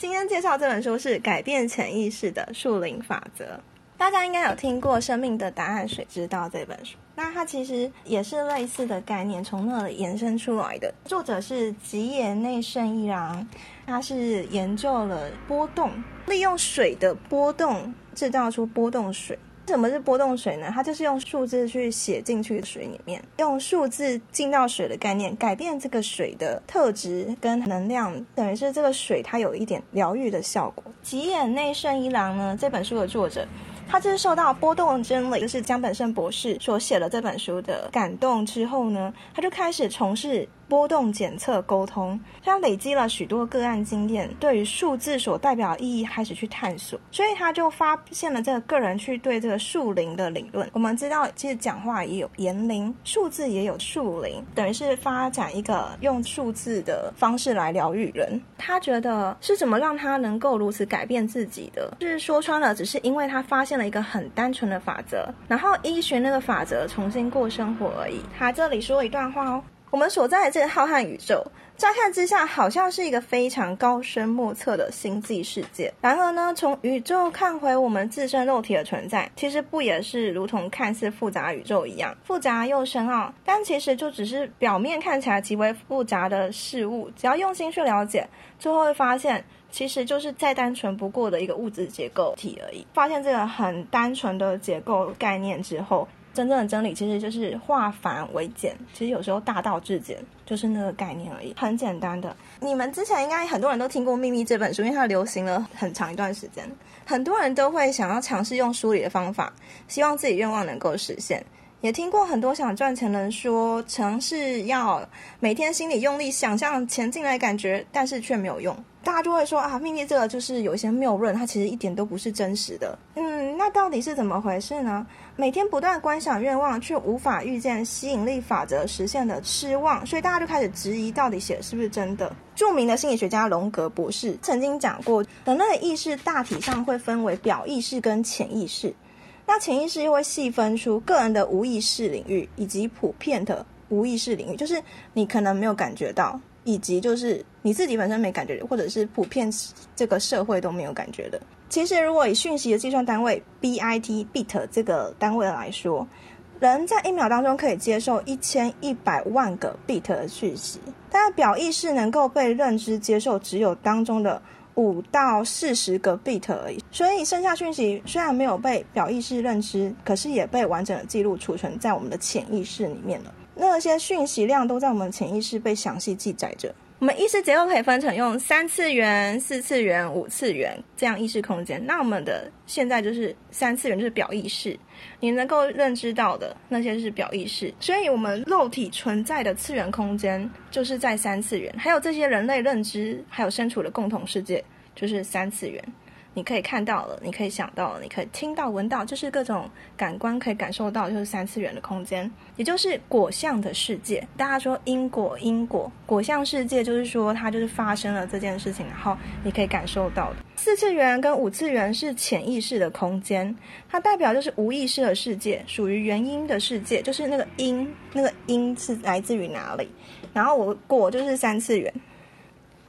今天介绍这本书是《改变潜意识的树林法则》。大家应该有听过《生命的答案：水知道》这本书，那它其实也是类似的概念，从那里延伸出来的。作者是吉野内圣一郎，他是研究了波动，利用水的波动制造出波动水。什么是波动水呢？它就是用数字去写进去水里面，用数字进到水的概念，改变这个水的特质跟能量，等于是这个水它有一点疗愈的效果。吉野内圣一郎呢，这本书的作者。他就是受到波动真理，就是江本胜博士所写了这本书的感动之后呢，他就开始从事波动检测沟通，他累积了许多个案经验，对于数字所代表意义开始去探索，所以他就发现了这个个人去对这个树龄的理论。我们知道，其实讲话也有言龄，数字也有树龄，等于是发展一个用数字的方式来疗愈人。他觉得是怎么让他能够如此改变自己的？是说穿了，只是因为他发现了一个很单纯的法则，然后依循那个法则重新过生活而已。他这里说一段话哦：我们所在的这个浩瀚宇宙，乍看之下好像是一个非常高深莫测的星际世界。然而呢，从宇宙看回我们自身肉体的存在，其实不也是如同看似复杂宇宙一样复杂又深奥？但其实就只是表面看起来极为复杂的事物，只要用心去了解。最后会发现，其实就是再单纯不过的一个物质结构体而已。发现这个很单纯的结构概念之后，真正的真理其实就是化繁为简。其实有时候大道至简，就是那个概念而已，很简单的。你们之前应该很多人都听过《秘密》这本书，因为它流行了很长一段时间，很多人都会想要尝试用梳理的方法，希望自己愿望能够实现。也听过很多想赚钱的人说，尝试要每天心里用力想象钱进来感觉，但是却没有用。大家就会说啊，秘密这个就是有一些谬论，它其实一点都不是真实的。嗯，那到底是怎么回事呢？每天不断观想愿望，却无法预见吸引力法则实现的失望，所以大家就开始质疑，到底写的是不是真的？著名的心理学家荣格博士曾经讲过，人类的意识大体上会分为表意识跟潜意识。那潜意识又会细分出个人的无意识领域，以及普遍的无意识领域，就是你可能没有感觉到，以及就是你自己本身没感觉，或者是普遍这个社会都没有感觉的。其实，如果以讯息的计算单位 bit bit 这个单位来说，人在一秒当中可以接受一千一百万个 bit 的讯息，但表意识能够被认知接受只有当中的。五到四十个 bit 而已，所以剩下讯息虽然没有被表意识认知，可是也被完整的记录储存在我们的潜意识里面了。那些讯息量都在我们潜意识被详细记载着。我们意识结构可以分成用三次元、四次元、五次元这样意识空间。那我们的现在就是三次元，就是表意识，你能够认知到的那些是表意识。所以，我们肉体存在的次元空间就是在三次元，还有这些人类认知还有身处的共同世界就是三次元。你可以看到了，你可以想到了，你可以听到、闻到，就是各种感官可以感受到，就是三次元的空间，也就是果相的世界。大家说因果，因果果相世界就是说它就是发生了这件事情，然后你可以感受到的。四次元跟五次元是潜意识的空间，它代表就是无意识的世界，属于原因的世界，就是那个因，那个因是来自于哪里？然后我果就是三次元，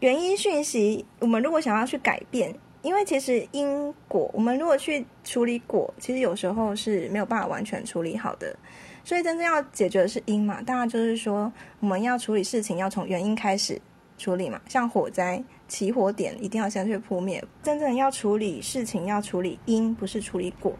原因讯息，我们如果想要去改变。因为其实因果，我们如果去处理果，其实有时候是没有办法完全处理好的。所以真正要解决的是因嘛，当然就是说我们要处理事情要从原因开始处理嘛。像火灾起火点一定要先去扑灭，真正要处理事情要处理因，不是处理果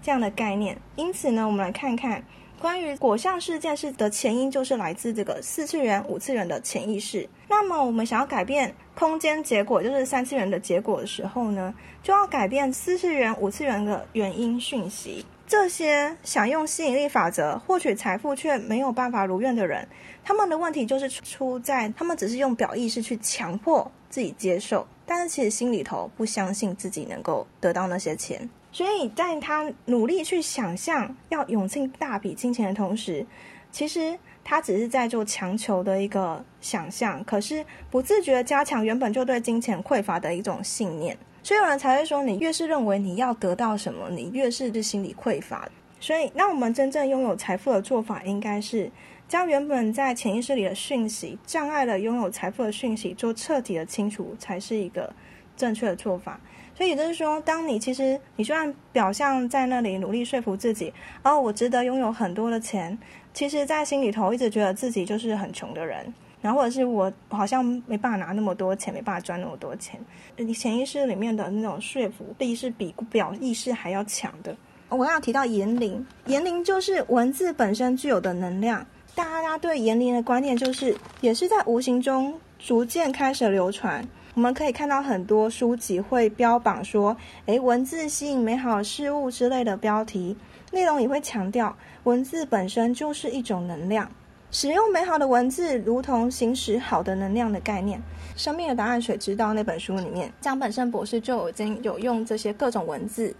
这样的概念。因此呢，我们来看看。关于果相事件是的前因，就是来自这个四次元、五次元的潜意识。那么，我们想要改变空间结果，就是三次元的结果的时候呢，就要改变四次元、五次元的原因讯息。这些想用吸引力法则获取财富却没有办法如愿的人，他们的问题就是出在他们只是用表意识去强迫自己接受，但是其实心里头不相信自己能够得到那些钱。所以在他努力去想象要涌进大笔金钱的同时，其实他只是在做强求的一个想象，可是不自觉加强原本就对金钱匮乏的一种信念。所以有人才会说，你越是认为你要得到什么，你越是就心理匮乏。所以，那我们真正拥有财富的做法，应该是将原本在潜意识里的讯息障碍了拥有财富的讯息做彻底的清除，才是一个。正确的做法。所以就是说，当你其实你虽然表象在那里努力说服自己，哦，我值得拥有很多的钱，其实在心里头一直觉得自己就是很穷的人，然后或者是我好像没办法拿那么多钱，没办法赚那么多钱。你潜意识里面的那种说服力是比表意识还要强的。我要提到言灵，言灵就是文字本身具有的能量。大家对言灵的观念就是，也是在无形中逐渐开始流传。我们可以看到很多书籍会标榜说，诶，文字吸引美好事物之类的标题，内容也会强调文字本身就是一种能量，使用美好的文字如同行使好的能量的概念。《生命的答案：水知道》那本书里面，江本胜博士就已经有用这些各种文字，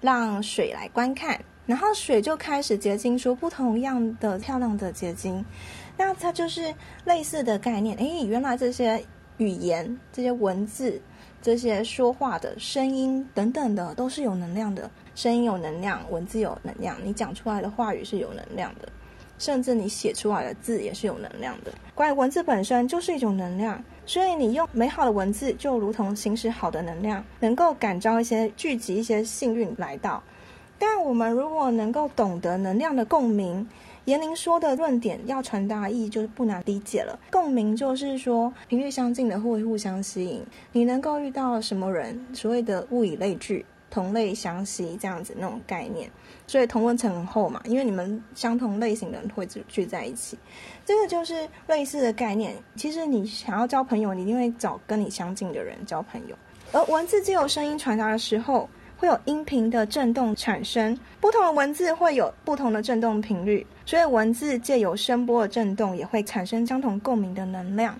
让水来观看，然后水就开始结晶出不同样的漂亮的结晶。那它就是类似的概念。诶，原来这些。语言这些文字、这些说话的声音等等的，都是有能量的。声音有能量，文字有能量，你讲出来的话语是有能量的，甚至你写出来的字也是有能量的。关于文字本身就是一种能量，所以你用美好的文字，就如同行使好的能量，能够感召一些、聚集一些幸运来到。但我们如果能够懂得能量的共鸣。严玲说的论点要传达意义就是不难理解了。共鸣就是说频率相近的会互相吸引。你能够遇到什么人？所谓的物以类聚，同类相吸这样子那种概念。所以同温层很厚嘛，因为你们相同类型的人会聚在一起。这个就是类似的概念。其实你想要交朋友，你一定会找跟你相近的人交朋友。而文字借由声音传达的时候。会有音频的震动产生，不同的文字会有不同的震动频率，所以文字借由声波的震动也会产生相同共鸣的能量。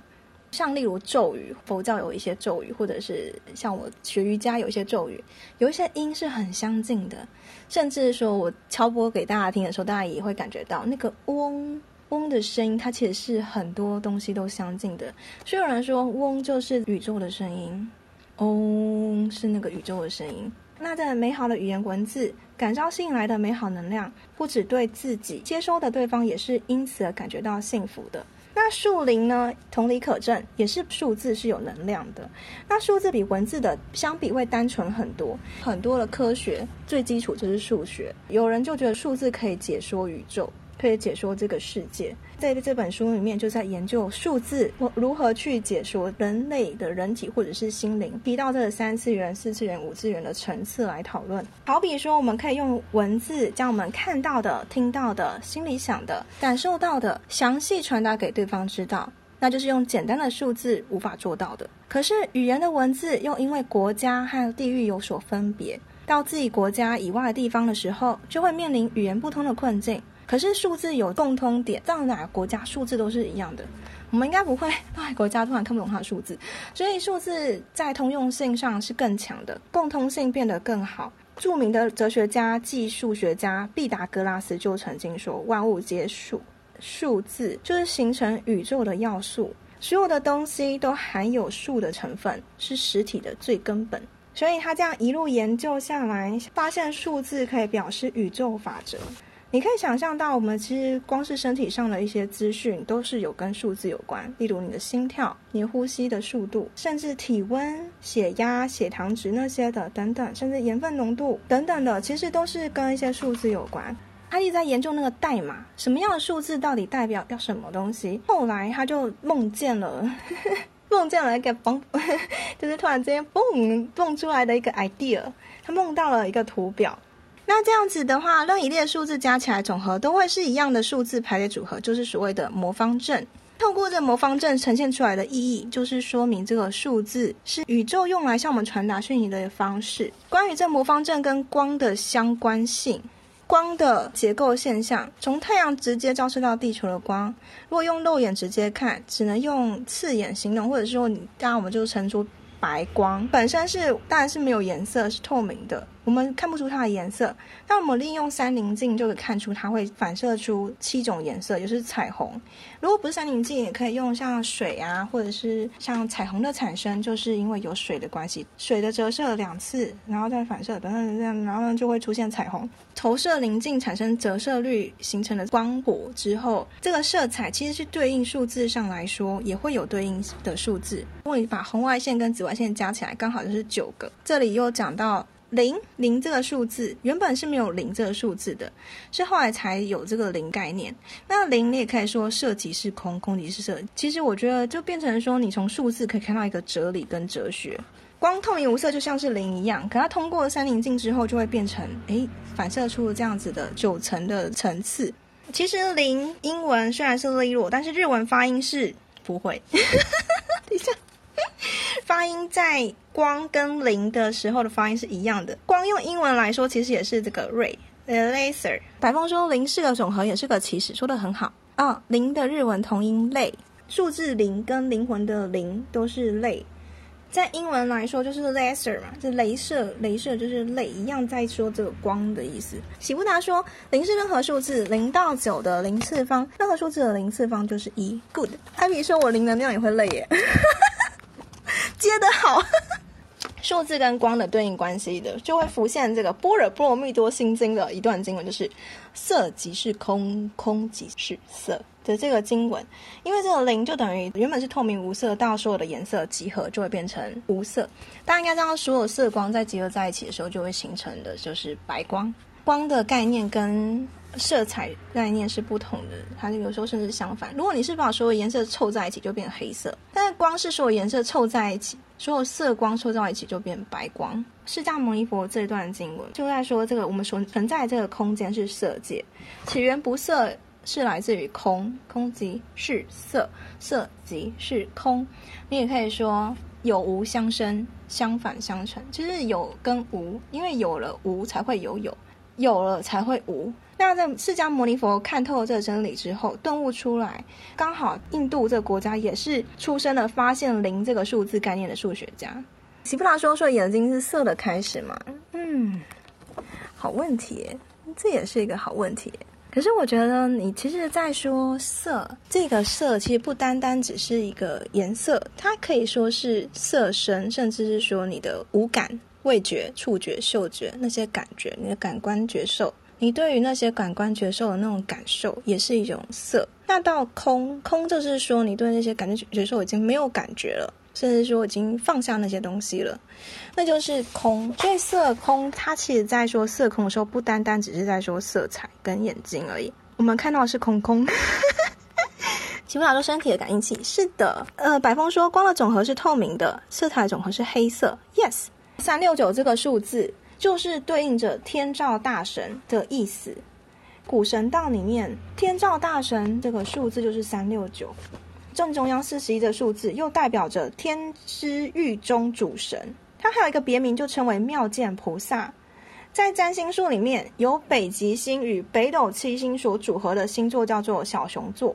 像例如咒语，佛教有一些咒语，或者是像我学瑜伽有一些咒语，有一些音是很相近的，甚至说我敲播给大家听的时候，大家也会感觉到那个嗡嗡的声音，它其实是很多东西都相近的。所以有人说嗡就是宇宙的声音，嗡是那个宇宙的声音。那这美好的语言文字感召吸引来的美好能量，不止对自己接收的对方也是因此而感觉到幸福的。那树林呢？同理可证，也是数字是有能量的。那数字比文字的相比会单纯很多，很多的科学最基础就是数学。有人就觉得数字可以解说宇宙。可以解说这个世界，在这本书里面就在研究数字如何去解说人类的人体或者是心灵，提到这个三次元、四次元、五次元的层次来讨论。好比说，我们可以用文字将我们看到的、听到的、心里想的、感受到的详细传达给对方知道，那就是用简单的数字无法做到的。可是语言的文字又因为国家和地域有所分别，到自己国家以外的地方的时候，就会面临语言不通的困境。可是数字有共通点，到哪个国家数字都是一样的。我们应该不会到国家突然看不懂它的数字，所以数字在通用性上是更强的，共通性变得更好。著名的哲学家即数学家毕达哥拉斯就曾经说：“万物皆数，数字就是形成宇宙的要素，所有的东西都含有数的成分，是实体的最根本。”所以他这样一路研究下来，发现数字可以表示宇宙法则。你可以想象到，我们其实光是身体上的一些资讯，都是有跟数字有关。例如你的心跳、你呼吸的速度，甚至体温、血压、血糖值那些的等等，甚至盐分浓度等等的，其实都是跟一些数字有关。他一直在研究那个代码，什么样的数字到底代表要什么东西。后来他就梦见了，梦见了一个嘣，就是突然之间嘣蹦出来的一个 idea。他梦到了一个图表。那这样子的话，任一列数字加起来总和都会是一样的数字排列组合，就是所谓的魔方阵。透过这魔方阵呈现出来的意义，就是说明这个数字是宇宙用来向我们传达讯息的方式。关于这魔方阵跟光的相关性，光的结构现象，从太阳直接照射到地球的光，如果用肉眼直接看，只能用刺眼形容，或者说你，当然我们就称出白光本身是当然是没有颜色，是透明的。我们看不出它的颜色。那我们利用三棱镜就可以看出它会反射出七种颜色，就是彩虹。如果不是三棱镜，也可以用像水啊，或者是像彩虹的产生，就是因为有水的关系，水的折射两次，然后再反射，等等等等，然后呢就会出现彩虹。投射棱镜产生折射率形成的光谱之后，这个色彩其实是对应数字上来说也会有对应的数字。如果你把红外线跟紫外线加起来，刚好就是九个。这里又讲到。零零这个数字原本是没有零这个数字的，是后来才有这个零概念。那零你也可以说色即是空，空即是色。其实我觉得就变成说，你从数字可以看到一个哲理跟哲学。光透明无色就像是零一样，可它通过三棱镜之后，就会变成诶，反射出这样子的九层的层次。其实零英文虽然是 zero，但是日文发音是不会。等一下。发音在光跟零的时候的发音是一样的。光用英文来说，其实也是这个 ray，the laser。白凤说零是个总和，也是个起始，说的很好啊。零的日文同音类，数字零跟灵魂的零都是类。在英文来说就是 laser 嘛，就镭射，镭射就是类，一样在说这个光的意思。喜布达说零是任何数字零到九的零次方，任何数字的零次方就是一。Good。艾比说我零能量也会累耶。接得好，数字跟光的对应关系的，就会浮现这个《般若波罗蜜多心经》的一段经文，就是“色即是空，空即是色”的这个经文。因为这个零就等于原本是透明无色，到所有的颜色集合就会变成无色。大家应该知道，所有色光在集合在一起的时候，就会形成的就是白光。光的概念跟色彩概念是不同的，它有时候甚至相反。如果你是把所有颜色凑在一起，就变黑色；但是光是所有颜色凑在一起，所有色光凑在一起就变白光。释迦牟尼佛这段经文就在说，这个我们所存在这个空间是色界，起源不色是来自于空，空即是色，色即是空。你也可以说有无相生，相反相成，就是有跟无，因为有了无才会有有。有了才会无。那在释迦牟尼佛看透了这个真理之后，顿悟出来，刚好印度这个国家也是出生了发现零这个数字概念的数学家。喜布拉说说眼睛是色的开始嘛？嗯，好问题，这也是一个好问题。可是我觉得你其实，在说色，这个色其实不单单只是一个颜色，它可以说是色身，甚至是说你的五感。味觉、触觉、嗅觉那些感觉，你的感官觉受，你对于那些感官觉受的那种感受，也是一种色。那到空，空就是说你对那些感觉觉受已经没有感觉了，甚至说已经放下那些东西了，那就是空。所以色空，它其实在说色空的时候，不单单只是在说色彩跟眼睛而已。我们看到的是空空。奇不老说身体的感应器是的，呃，白风说光的总和是透明的，色彩总和是黑色。Yes。三六九这个数字就是对应着天照大神的意思。古神道里面，天照大神这个数字就是三六九。正中央四十一的数字又代表着天之狱中主神，他还有一个别名，就称为妙见菩萨。在占星术里面，由北极星与北斗七星所组合的星座叫做小熊座。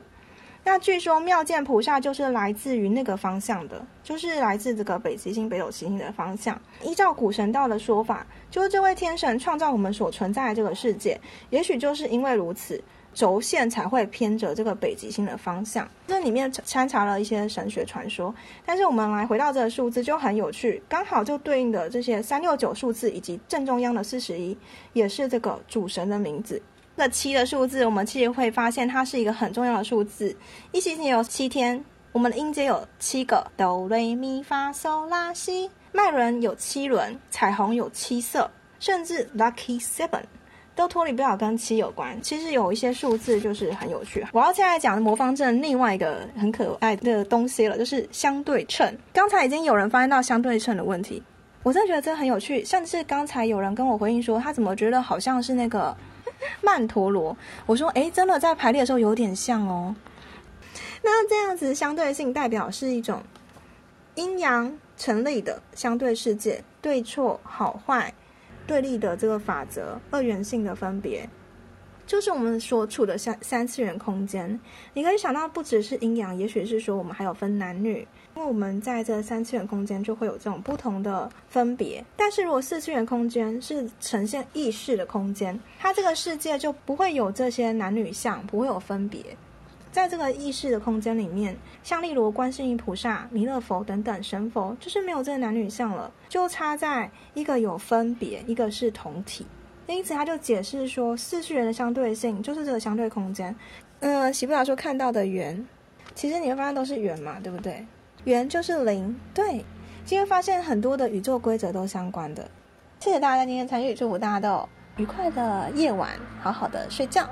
那据说妙见菩萨就是来自于那个方向的，就是来自这个北极星、北斗七星的方向。依照古神道的说法，就是这位天神创造我们所存在的这个世界，也许就是因为如此，轴线才会偏着这个北极星的方向。这里面掺杂了一些神学传说，但是我们来回到这个数字就很有趣，刚好就对应的这些三六九数字以及正中央的四十一，也是这个主神的名字。这七的数字，我们其实会发现它是一个很重要的数字。一星期有七天，我们的音阶有七个，哆来咪发嗦拉西。脉轮有七轮，彩虹有七色，甚至 lucky seven 都脱离不了跟七有关。其实有一些数字就是很有趣。我要现在讲的魔方阵另外一个很可爱的东西了，就是相对称。刚才已经有人发现到相对称的问题，我真的觉得这很有趣。甚至刚才有人跟我回应说，他怎么觉得好像是那个。曼陀罗，我说，哎，真的在排列的时候有点像哦。那这样子相对性代表是一种阴阳成立的相对世界，对错好坏对立的这个法则，二元性的分别。就是我们所处的三三次元空间。你可以想到，不只是阴阳，也许是说我们还有分男女，因为我们在这三次元空间就会有这种不同的分别。但是如果四次元空间是呈现意识的空间，它这个世界就不会有这些男女相，不会有分别。在这个意识的空间里面，像例如观世音菩萨、弥勒佛等等神佛，就是没有这个男女相了，就差在一个有分别，一个是同体。因此，他就解释说，四次元的相对性就是这个相对空间。嗯，洗不了说看到的圆，其实你会发现都是圆嘛，对不对？圆就是零。对，今天发现很多的宇宙规则都相关的。谢谢大家今天参与，祝福大家都愉快的夜晚，好好的睡觉。